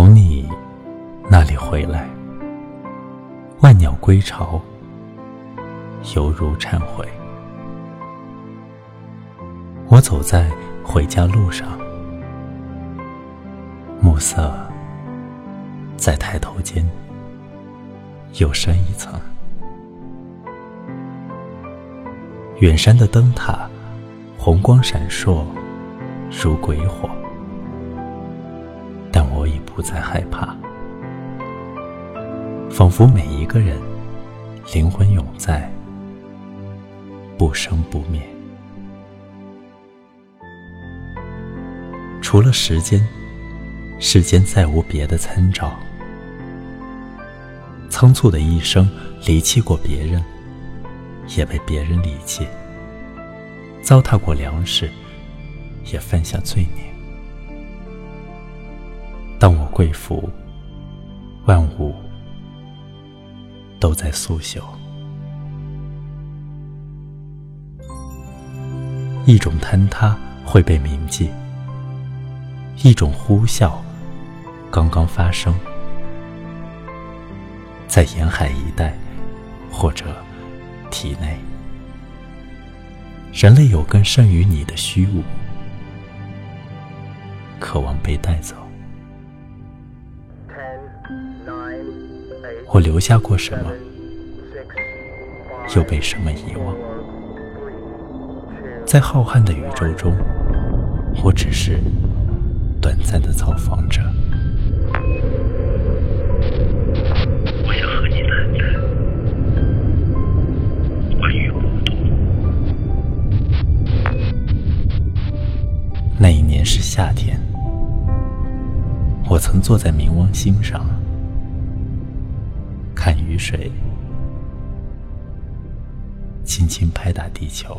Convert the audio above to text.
从你那里回来，万鸟归巢，犹如忏悔。我走在回家路上，暮色在抬头间又深一层。远山的灯塔，红光闪烁，如鬼火。不再害怕，仿佛每一个人灵魂永在，不生不灭。除了时间，世间再无别的参照。仓促的一生，离弃过别人。也被别人离弃，糟蹋过粮食，也犯下罪孽。当我跪伏，万物都在苏朽。一种坍塌会被铭记，一种呼啸刚刚发生，在沿海一带，或者。体内，人类有更胜于你的虚无，渴望被带走。我留下过什么，又被什么遗忘？在浩瀚的宇宙中，我只是短暂的造访者。那一年是夏天，我曾坐在冥王星上，看雨水轻轻拍打地球。